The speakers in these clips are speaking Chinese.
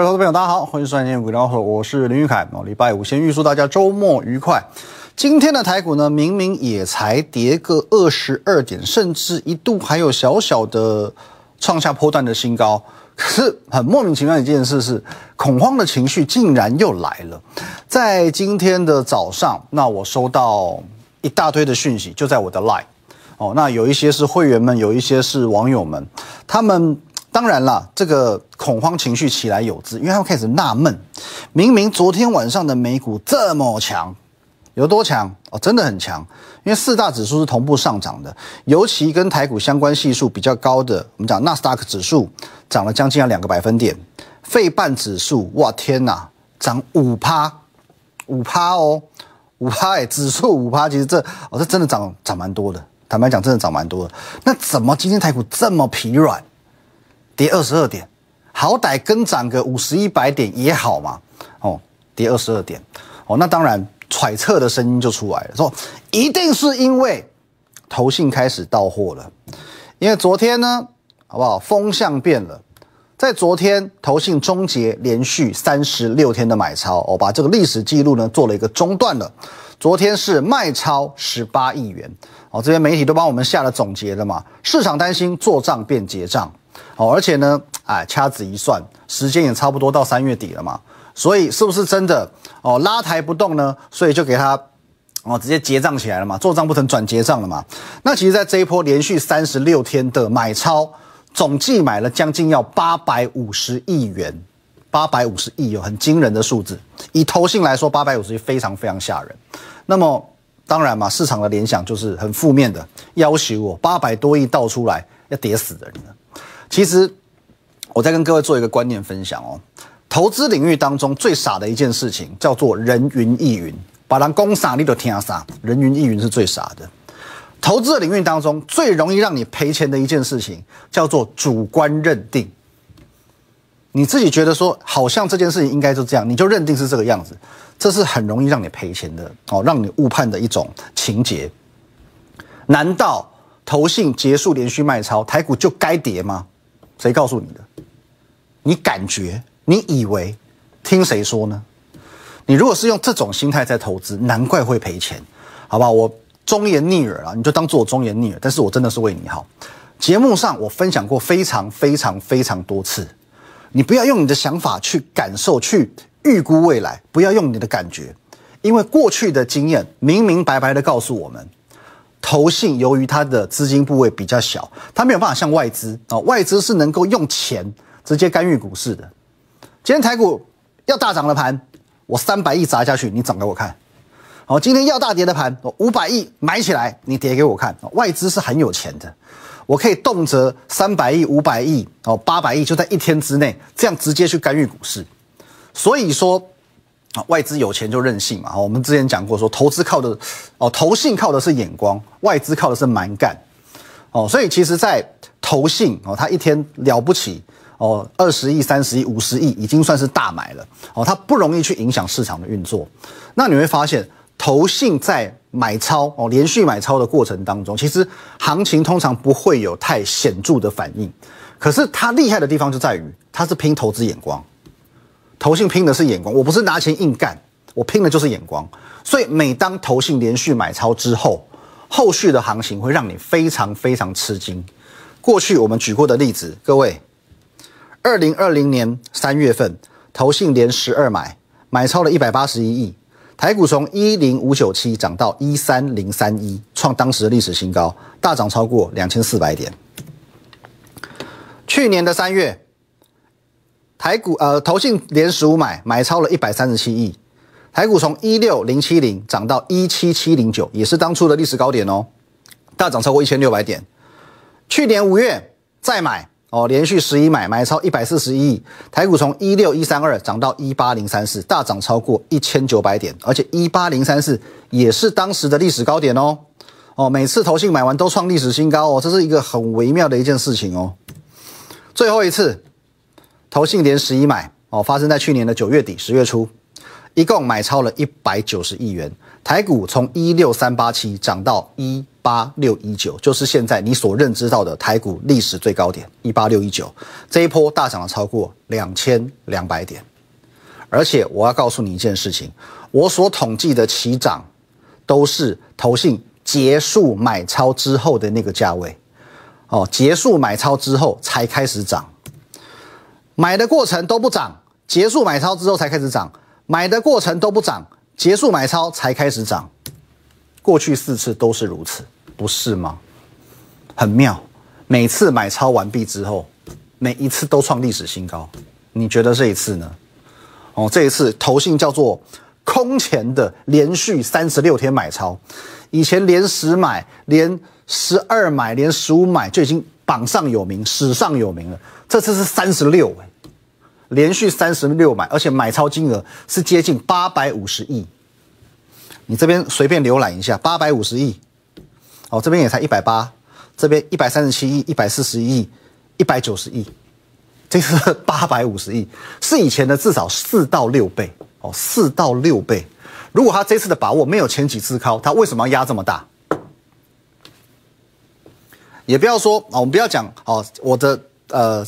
各位投资朋友，大家好，欢迎收看今天股聊，我是林玉凯。哦，礼拜五先预祝大家周末愉快。今天的台股呢，明明也才跌个二十二点，甚至一度还有小小的创下波段的新高。可是很莫名其妙的一件事是，恐慌的情绪竟然又来了。在今天的早上，那我收到一大堆的讯息，就在我的 Line。哦，那有一些是会员们，有一些是网友们，他们。当然了，这个恐慌情绪起来有之，因为他们开始纳闷：明明昨天晚上的美股这么强，有多强哦？真的很强，因为四大指数是同步上涨的，尤其跟台股相关系数比较高的，我们讲纳斯达克指数涨了将近要两个百分点，费半指数，哇天哪，涨五趴，五趴哦，五趴哎，指数五趴，其实这哦这真的涨涨蛮多的，坦白讲真的涨蛮多的。那怎么今天台股这么疲软？跌二十二点，好歹跟涨个五十一百点也好嘛。哦，跌二十二点，哦，那当然揣测的声音就出来了，说一定是因为投信开始到货了。因为昨天呢，好不好？风向变了，在昨天投信终结连续三十六天的买超，哦，把这个历史记录呢做了一个中断了。昨天是卖超十八亿元，哦，这些媒体都帮我们下了总结了嘛。市场担心做账变结账。哦，而且呢，哎，掐指一算，时间也差不多到三月底了嘛，所以是不是真的哦拉抬不动呢？所以就给他哦直接结账起来了嘛，做账不成转结账了嘛？那其实，在这一波连续三十六天的买超，总计买了将近要八百五十亿元，八百五十亿有很惊人的数字。以投信来说，八百五十亿非常非常吓人。那么当然嘛，市场的联想就是很负面的，要求我八百多亿倒出来要跌死人。其实，我在跟各位做一个观念分享哦。投资领域当中最傻的一件事情叫做人云亦云，把人攻傻你都听傻，人云亦云是最傻的。投资的领域当中最容易让你赔钱的一件事情叫做主观认定。你自己觉得说好像这件事情应该就这样，你就认定是这个样子，这是很容易让你赔钱的哦，让你误判的一种情节。难道投信结束连续卖超，台股就该跌吗？谁告诉你的？你感觉？你以为？听谁说呢？你如果是用这种心态在投资，难怪会赔钱，好吧？我忠言逆耳啊，你就当做我忠言逆耳。但是我真的是为你好。节目上我分享过非常非常非常多次，你不要用你的想法去感受、去预估未来，不要用你的感觉，因为过去的经验明明白白的告诉我们。投信由于它的资金部位比较小，它没有办法像外资啊，外资是能够用钱直接干预股市的。今天台股要大涨的盘，我三百亿砸下去，你涨给我看。好，今天要大跌的盘，我五百亿买起来，你跌给我看。外资是很有钱的，我可以动辄三百亿、五百亿、哦八百亿，就在一天之内，这样直接去干预股市。所以说。啊，外资有钱就任性嘛！我们之前讲过，说投资靠的，哦，投信靠的是眼光，外资靠的是蛮干，哦，所以其实，在投信哦，它一天了不起哦，二十亿、三十亿、五十亿，已经算是大买了哦，它不容易去影响市场的运作。那你会发现，投信在买超哦，连续买超的过程当中，其实行情通常不会有太显著的反应，可是它厉害的地方就在于，它是拼投资眼光。投信拼的是眼光，我不是拿钱硬干，我拼的就是眼光。所以每当投信连续买超之后，后续的行情会让你非常非常吃惊。过去我们举过的例子，各位，二零二零年三月份，投信连十二买，买超了一百八十一亿，台股从一零五九七涨到一三零三一，创当时的历史新高，大涨超过两千四百点。去年的三月。台股呃，投信连十五买，买超了一百三十七亿，台股从一六零七零涨到一七七零九，也是当初的历史高点哦，大涨超过一千六百点。去年五月再买哦，连续十一买，买超一百四十一亿，台股从一六一三二涨到一八零三四，大涨超过一千九百点，而且一八零三四也是当时的历史高点哦。哦，每次投信买完都创历史新高哦，这是一个很微妙的一件事情哦。最后一次。投信连十一买哦，发生在去年的九月底十月初，一共买超了一百九十亿元，台股从一六三八七涨到一八六一九，就是现在你所认知到的台股历史最高点一八六一九，这一波大涨了超过两千两百点。而且我要告诉你一件事情，我所统计的起涨都是投信结束买超之后的那个价位，哦，结束买超之后才开始涨，买的过程都不涨，结束买超之后才开始涨，买的过程都不涨。结束买超才开始涨，过去四次都是如此，不是吗？很妙，每次买超完毕之后，每一次都创历史新高。你觉得这一次呢？哦，这一次投信叫做空前的连续三十六天买超，以前连十买、连十二买、连十五买就已经榜上有名、史上有名了。这次是三十六哎。连续三十六买，而且买超金额是接近八百五十亿。你这边随便浏览一下，八百五十亿，哦，这边也才一百八，这边一百三十七亿、一百四十亿、一百九十亿，这是 八百五十亿，是以前的至少四到六倍哦，四到六倍。如果他这次的把握没有前几次高，他为什么要压这么大？也不要说哦，我们不要讲哦，我的呃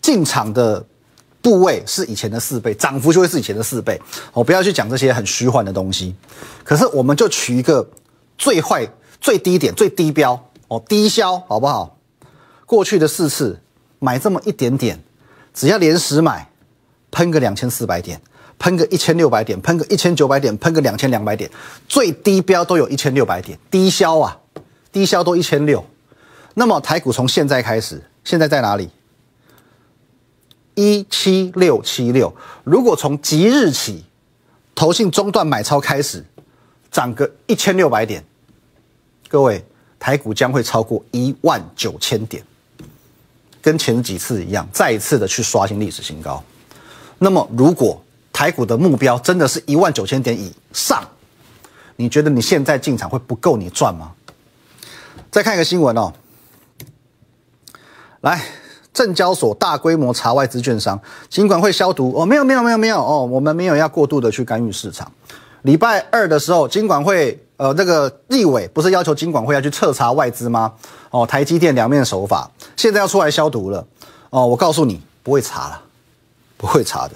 进场的。部位是以前的四倍，涨幅就会是以前的四倍。我不要去讲这些很虚幻的东西，可是我们就取一个最坏、最低点、最低标哦，低消好不好？过去的四次买这么一点点，只要连十买，喷个两千四百点，喷个一千六百点，喷个一千九百点，喷个两千两百点，最低标都有一千六百点，低消啊，低消都一千六。那么台股从现在开始，现在在哪里？一七六七六，如果从即日起，投信中断买超开始，涨个一千六百点，各位台股将会超过一万九千点，跟前几次一样，再一次的去刷新历史新高。那么，如果台股的目标真的是一万九千点以上，你觉得你现在进场会不够你赚吗？再看一个新闻哦，来。证交所大规模查外资券商，尽管会消毒哦，没有没有没有没有哦，我们没有要过度的去干预市场。礼拜二的时候，金管会呃那个立委不是要求金管会要去彻查外资吗？哦，台积电两面手法，现在要出来消毒了哦。我告诉你，不会查了，不会查的。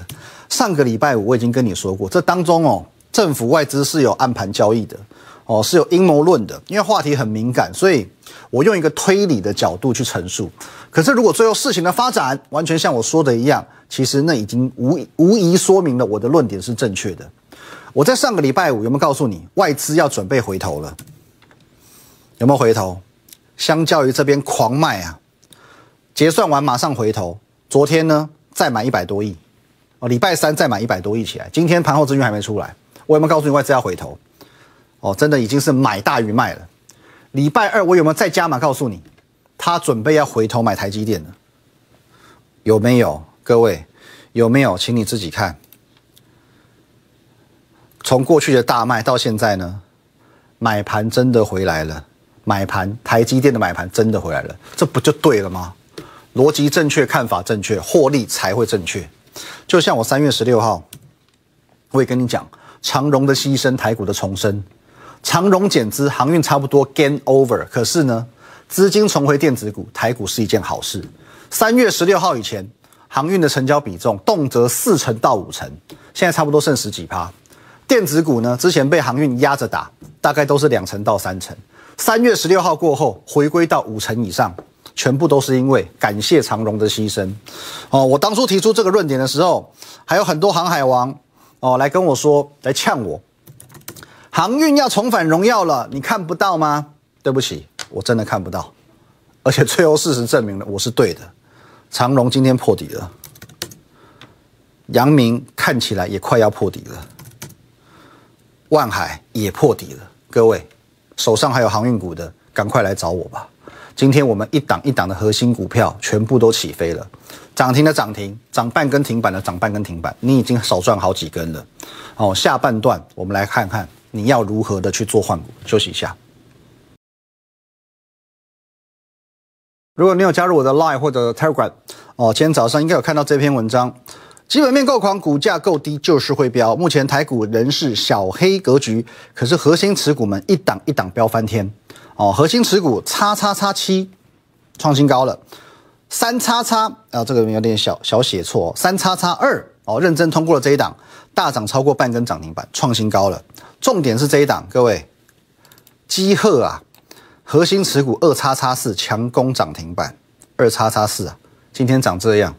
上个礼拜五我已经跟你说过，这当中哦，政府外资是有暗盘交易的哦，是有阴谋论的，因为话题很敏感，所以。我用一个推理的角度去陈述，可是如果最后事情的发展完全像我说的一样，其实那已经无无疑说明了我的论点是正确的。我在上个礼拜五有没有告诉你外资要准备回头了？有没有回头？相较于这边狂卖啊，结算完马上回头。昨天呢再买一百多亿，哦，礼拜三再买一百多亿起来。今天盘后资讯还没出来，我有没有告诉你外资要回头？哦，真的已经是买大于卖了。礼拜二我有没有再加码？告诉你，他准备要回头买台积电了，有没有？各位有没有？请你自己看。从过去的大卖到现在呢，买盘真的回来了，买盘台积电的买盘真的回来了，这不就对了吗？逻辑正确，看法正确，获利才会正确。就像我三月十六号，我也跟你讲，长荣的牺牲，台股的重生。长荣减资，航运差不多 gain over，可是呢，资金重回电子股，台股是一件好事。三月十六号以前，航运的成交比重动辄四成到五成，现在差不多剩十几趴。电子股呢，之前被航运压着打，大概都是两成到三成。三月十六号过后，回归到五成以上，全部都是因为感谢长荣的牺牲。哦，我当初提出这个论点的时候，还有很多航海王哦来跟我说，来呛我。航运要重返荣耀了，你看不到吗？对不起，我真的看不到。而且最后事实证明了我是对的。长荣今天破底了，阳明看起来也快要破底了，万海也破底了。各位手上还有航运股的，赶快来找我吧。今天我们一档一档的核心股票全部都起飞了，涨停的涨停，涨半根停板的涨半根停板，你已经少赚好几根了。哦，下半段我们来看看。你要如何的去做换股？休息一下。如果你有加入我的 Line 或者 Telegram，哦，今天早上应该有看到这篇文章，基本面够狂，股价够低，就是会飙。目前台股仍是小黑格局，可是核心持股们一档一档飙翻天哦。核心持股叉叉叉七创新高了，三叉叉啊，这个有点小小写错，三叉叉二哦，认真通过了这一档，大涨超过半根涨停板，创新高了。重点是这一档，各位，基鹤啊，核心持股二叉叉四强攻涨停板，二叉叉四啊，今天长这样。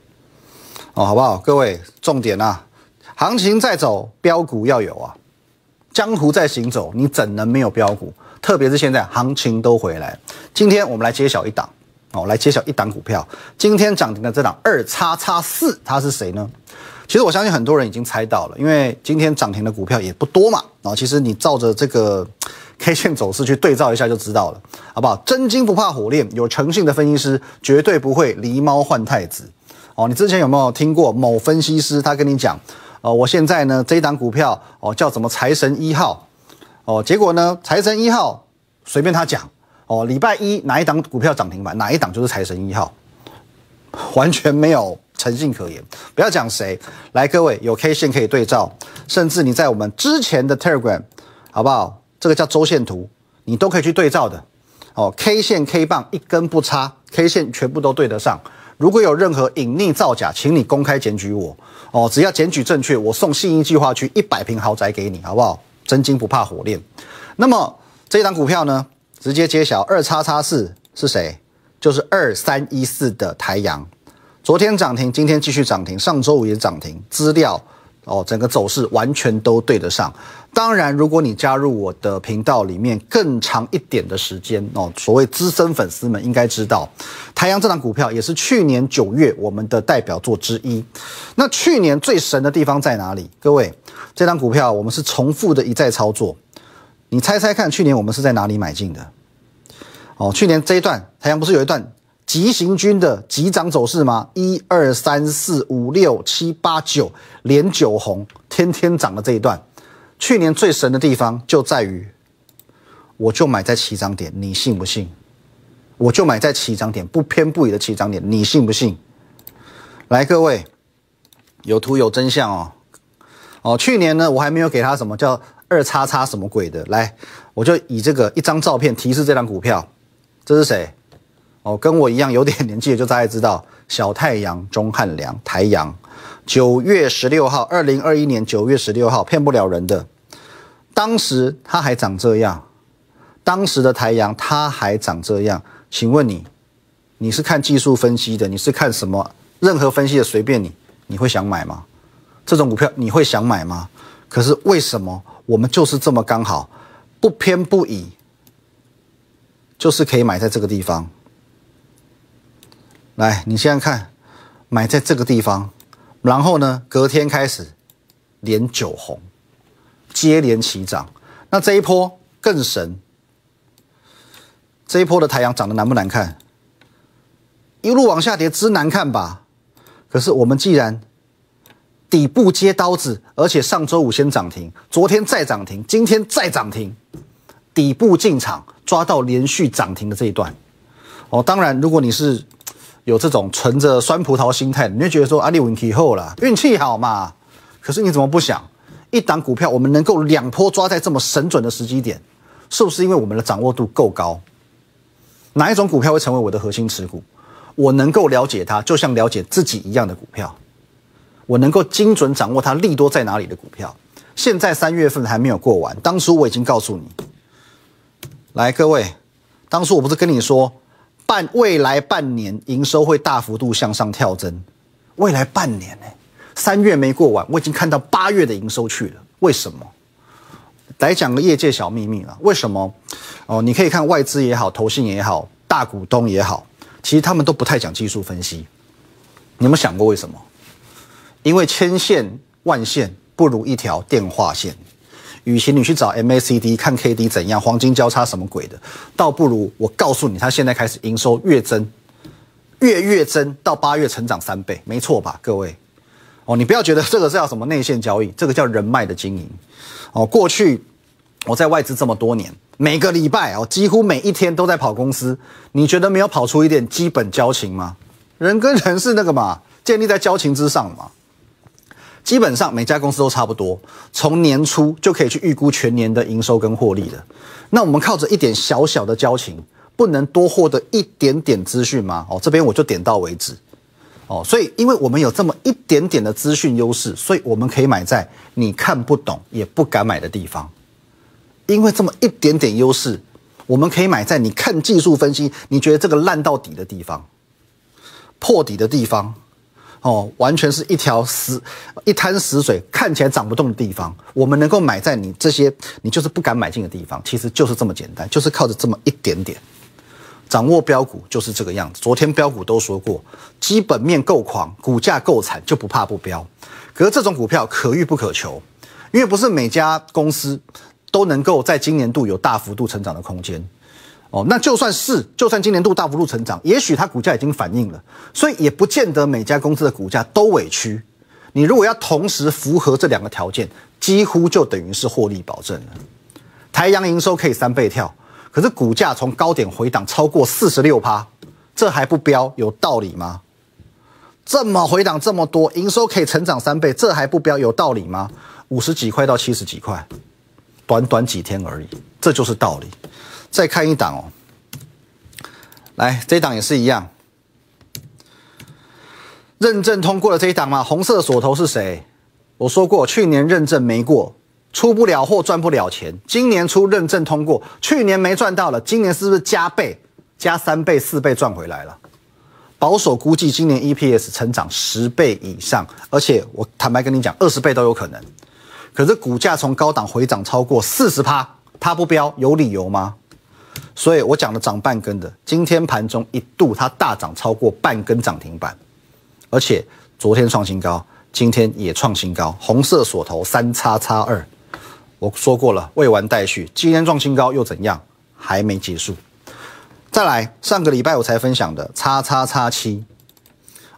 哦，好不好？各位，重点啊，行情在走，标股要有啊。江湖在行走，你怎能没有标股？特别是现在行情都回来，今天我们来揭晓一档哦，来揭晓一档股票。今天涨停的这档二叉叉四，它是谁呢？其实我相信很多人已经猜到了，因为今天涨停的股票也不多嘛。哦，其实你照着这个 K 线走势去对照一下就知道了，好不好？真金不怕火炼，有诚信的分析师绝对不会狸猫换太子。哦，你之前有没有听过某分析师他跟你讲，呃，我现在呢这一档股票哦叫什么财神一号，哦，结果呢财神一号随便他讲，哦，礼拜一哪一档股票涨停板，哪一档就是财神一号，完全没有诚信可言。不要讲谁，来各位有 K 线可以对照，甚至你在我们之前的 Telegram，好不好？这个叫周线图，你都可以去对照的。哦，K 线 K 棒一根不差，K 线全部都对得上。如果有任何隐匿造假，请你公开检举我哦。只要检举正确，我送信义计划区一百平豪宅给你，好不好？真金不怕火炼。那么这一档股票呢，直接揭晓二叉叉四是谁？就是二三一四的台阳，昨天涨停，今天继续涨停，上周五也涨停。资料。哦，整个走势完全都对得上。当然，如果你加入我的频道里面更长一点的时间哦，所谓资深粉丝们应该知道，太阳这档股票也是去年九月我们的代表作之一。那去年最神的地方在哪里？各位，这档股票我们是重复的一再操作。你猜猜看，去年我们是在哪里买进的？哦，去年这一段太阳不是有一段？急行军的急涨走势吗？一二三四五六七八九连九红，天天涨的这一段，去年最神的地方就在于，我就买在起涨点，你信不信？我就买在起涨点，不偏不倚的起涨点，你信不信？来，各位，有图有真相哦。哦，去年呢，我还没有给他什么叫二叉叉什么鬼的，来，我就以这个一张照片提示这张股票，这是谁？哦，跟我一样有点年纪的就大概知道，小太阳、钟汉良、台阳，九月十六号，二零二一年九月十六号，骗不了人的。当时它还长这样，当时的台阳它还长这样。请问你，你是看技术分析的，你是看什么？任何分析的随便你，你会想买吗？这种股票你会想买吗？可是为什么我们就是这么刚好，不偏不倚，就是可以买在这个地方？来，你现在看，买在这个地方，然后呢，隔天开始连九红，接连起涨。那这一波更神，这一波的太阳长得难不难看？一路往下跌，之难看吧？可是我们既然底部接刀子，而且上周五先涨停，昨天再涨停，今天再涨停，底部进场抓到连续涨停的这一段。哦，当然，如果你是。有这种存着酸葡萄心态，你就觉得说阿里运气后了，运气好嘛？可是你怎么不想，一档股票我们能够两波抓在这么神准的时机点，是不是因为我们的掌握度够高？哪一种股票会成为我的核心持股？我能够了解它，就像了解自己一样的股票，我能够精准掌握它利多在哪里的股票。现在三月份还没有过完，当初我已经告诉你，来各位，当初我不是跟你说？半未来半年营收会大幅度向上跳增，未来半年呢？三月没过完，我已经看到八月的营收去了。为什么？来讲个业界小秘密了。为什么？哦，你可以看外资也好，投信也好，大股东也好，其实他们都不太讲技术分析。你有没有想过为什么？因为千线万线不如一条电话线。与其你去找 MACD 看 KD 怎样，黄金交叉什么鬼的，倒不如我告诉你，它现在开始营收月增，月月增到八月成长三倍，没错吧，各位？哦，你不要觉得这个是叫什么内线交易，这个叫人脉的经营。哦，过去我在外资这么多年，每个礼拜哦，几乎每一天都在跑公司，你觉得没有跑出一点基本交情吗？人跟人是那个嘛，建立在交情之上嘛。基本上每家公司都差不多，从年初就可以去预估全年的营收跟获利了。那我们靠着一点小小的交情，不能多获得一点点资讯吗？哦，这边我就点到为止。哦，所以因为我们有这么一点点的资讯优势，所以我们可以买在你看不懂也不敢买的地方。因为这么一点点优势，我们可以买在你看技术分析，你觉得这个烂到底的地方，破底的地方。哦，完全是一条死一滩死水，看起来涨不动的地方，我们能够买在你这些你就是不敢买进的地方，其实就是这么简单，就是靠着这么一点点，掌握标股就是这个样子。昨天标股都说过，基本面够狂，股价够惨，就不怕不标。可是这种股票可遇不可求，因为不是每家公司都能够在今年度有大幅度成长的空间。哦，那就算是，就算今年度大幅度成长，也许它股价已经反映了，所以也不见得每家公司的股价都委屈。你如果要同时符合这两个条件，几乎就等于是获利保证了。台阳营收可以三倍跳，可是股价从高点回档超过四十六趴，这还不标，有道理吗？这么回档这么多，营收可以成长三倍，这还不标，有道理吗？五十几块到七十几块，短短几天而已，这就是道理。再看一档哦，来，这一档也是一样，认证通过了这一档吗？红色锁头是谁？我说过，去年认证没过，出不了货，赚不了钱。今年出认证通过，去年没赚到了，今年是不是加倍、加三倍、四倍赚回来了？保守估计，今年 EPS 成长十倍以上，而且我坦白跟你讲，二十倍都有可能。可是股价从高档回涨超过四十趴，它不飙，有理由吗？所以我讲的涨半根的，今天盘中一度它大涨超过半根涨停板，而且昨天创新高，今天也创新高，红色锁头三叉叉二，我说过了，未完待续，今天创新高又怎样？还没结束。再来，上个礼拜我才分享的叉叉叉七，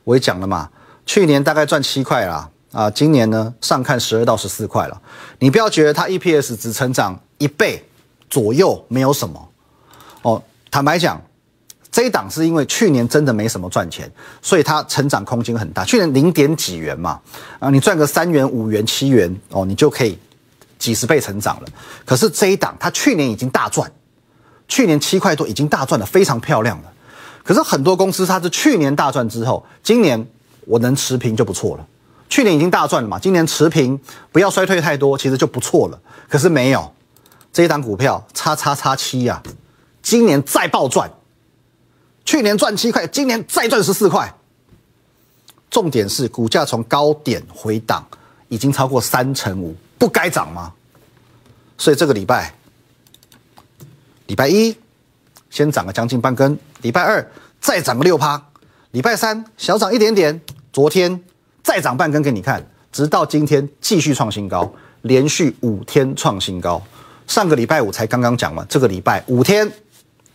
我也讲了嘛，去年大概赚七块啦，啊，今年呢上看十二到十四块了，你不要觉得它 EPS 只成长一倍左右，没有什么。哦，坦白讲，这一档是因为去年真的没什么赚钱，所以它成长空间很大。去年零点几元嘛，啊，你赚个三元、五元、七元，哦，你就可以几十倍成长了。可是这一档它去年已经大赚，去年七块多已经大赚的非常漂亮了。可是很多公司它是去年大赚之后，今年我能持平就不错了。去年已经大赚了嘛，今年持平，不要衰退太多，其实就不错了。可是没有这一档股票，叉叉叉七呀。今年再暴赚，去年赚七块，今年再赚十四块。重点是股价从高点回档，已经超过三成五，不该涨吗？所以这个礼拜，礼拜一先涨了将近半根，礼拜二再涨个六趴，礼拜三小涨一点点，昨天再涨半根给你看，直到今天继续创新高，连续五天创新高。上个礼拜五才刚刚讲完，这个礼拜五天。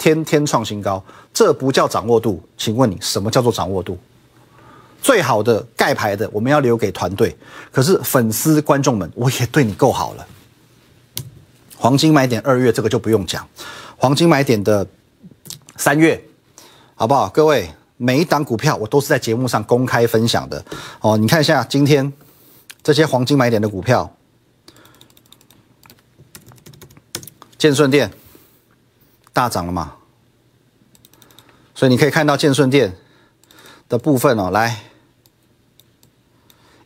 天天创新高，这不叫掌握度？请问你什么叫做掌握度？最好的盖牌的，我们要留给团队。可是粉丝观众们，我也对你够好了。黄金买点二月这个就不用讲，黄金买点的三月，好不好？各位，每一档股票我都是在节目上公开分享的哦。你看一下今天这些黄金买点的股票，建顺店。大涨了嘛？所以你可以看到建顺店的部分哦，来，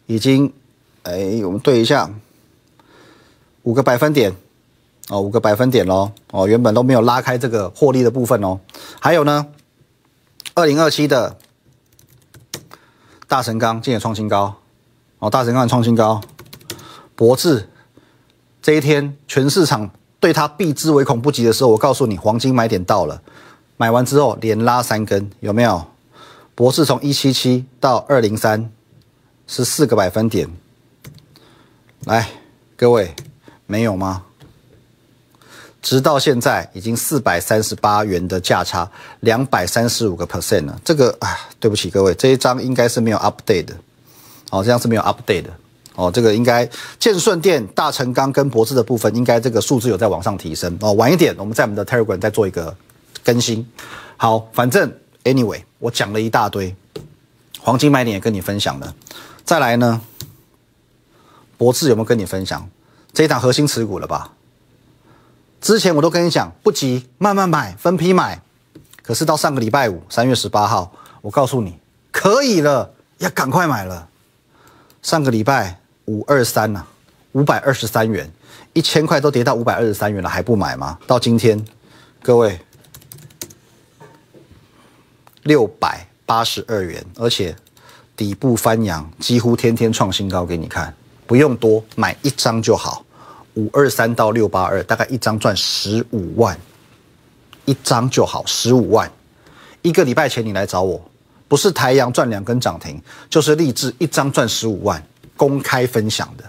已经，哎，我们对一下，五个百分点，哦，五个百分点喽，哦，原本都没有拉开这个获利的部分哦。还有呢，二零二七的大神钢今日创新高，哦，大神钢创新高，博智这一天全市场。对它避之唯恐不及的时候，我告诉你，黄金买点到了。买完之后连拉三根，有没有？博士从一七七到二零三，是四个百分点。来，各位，没有吗？直到现在已经四百三十八元的价差，两百三十五个 percent 了。这个啊，对不起各位，这一张应该是没有 update 的。哦，这样是没有 update 的。哦，这个应该建顺电、大成钢跟博智的部分，应该这个数字有在往上提升哦。晚一点，我们在我们的 Telegram 再做一个更新。好，反正 Anyway，我讲了一大堆，黄金买点也跟你分享了。再来呢，博智有没有跟你分享这一档核心持股了吧？之前我都跟你讲，不急，慢慢买，分批买。可是到上个礼拜五，三月十八号，我告诉你可以了，要赶快买了。上个礼拜五二三呐，五百二十三元，一千块都跌到五百二十三元了，还不买吗？到今天，各位六百八十二元，而且底部翻阳，几乎天天创新高给你看，不用多，买一张就好。五二三到六八二，大概一张赚十五万，一张就好，十五万。一个礼拜前你来找我。不是台阳赚两根涨停，就是立志一张赚十五万，公开分享的。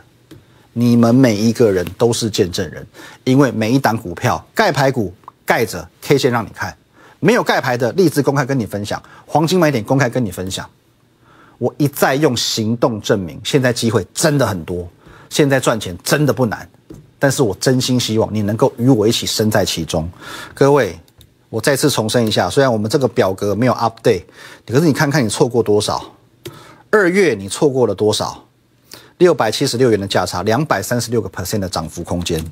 你们每一个人都是见证人，因为每一档股票盖牌股盖着 K 线让你看，没有盖牌的立志公开跟你分享，黄金买点公开跟你分享。我一再用行动证明，现在机会真的很多，现在赚钱真的不难。但是我真心希望你能够与我一起身在其中，各位。我再次重申一下，虽然我们这个表格没有 update，可是你看看你错过多少？二月你错过了多少？六百七十六元的价差，两百三十六个 percent 的涨幅空间。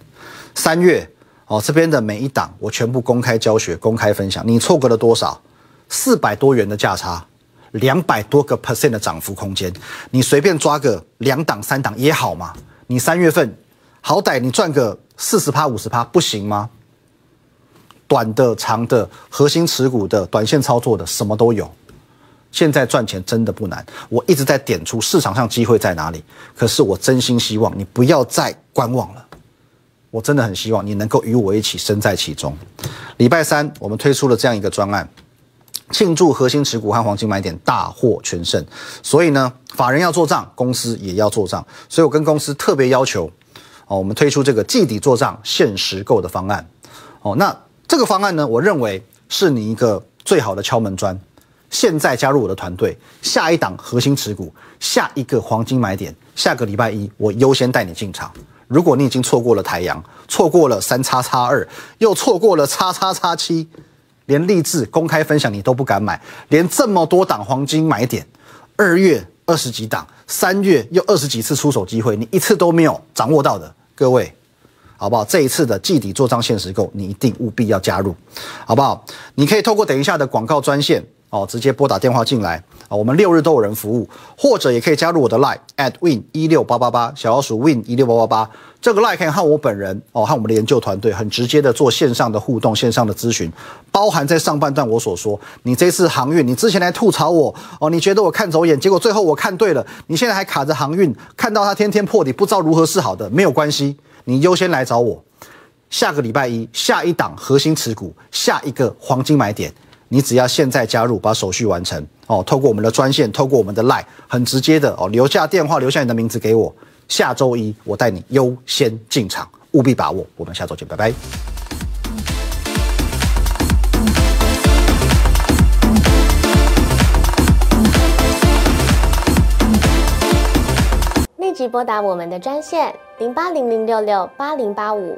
三月哦，这边的每一档我全部公开教学、公开分享，你错过了多少？四百多元的价差，两百多个 percent 的涨幅空间，你随便抓个两档、三档也好嘛。你三月份好歹你赚个四十趴、五十趴，不行吗？短的、长的、核心持股的、短线操作的，什么都有。现在赚钱真的不难，我一直在点出市场上机会在哪里。可是我真心希望你不要再观望了，我真的很希望你能够与我一起身在其中。礼拜三我们推出了这样一个专案，庆祝核心持股和黄金买点大获全胜。所以呢，法人要做账，公司也要做账。所以我跟公司特别要求，哦，我们推出这个季底做账限时购的方案。哦，那。这个方案呢，我认为是你一个最好的敲门砖。现在加入我的团队，下一档核心持股，下一个黄金买点，下个礼拜一我优先带你进场。如果你已经错过了太阳，错过了三叉叉二，又错过了叉叉叉七，连励志公开分享你都不敢买，连这么多档黄金买点，二月二十几档，三月又二十几次出手机会，你一次都没有掌握到的，各位。好不好？这一次的季底做账限时购，你一定务必要加入，好不好？你可以透过等一下的广告专线哦，直接拨打电话进来啊。我们六日都有人服务，或者也可以加入我的 line at win 一六八八八小老鼠 win 一六八八八。这个 line 可以和我本人哦，和我们的研究团队很直接的做线上的互动、线上的咨询，包含在上半段我所说，你这次航运，你之前来吐槽我哦，你觉得我看走眼，结果最后我看对了，你现在还卡着航运，看到它天天破底，不知道如何是好的，没有关系。你优先来找我，下个礼拜一下一档核心持股，下一个黄金买点，你只要现在加入，把手续完成哦。透过我们的专线，透过我们的 Line，很直接的哦，留下电话，留下你的名字给我。下周一我带你优先进场，务必把握。我们下周见，拜拜。立即拨打我们的专线。零八零零六六八零八五，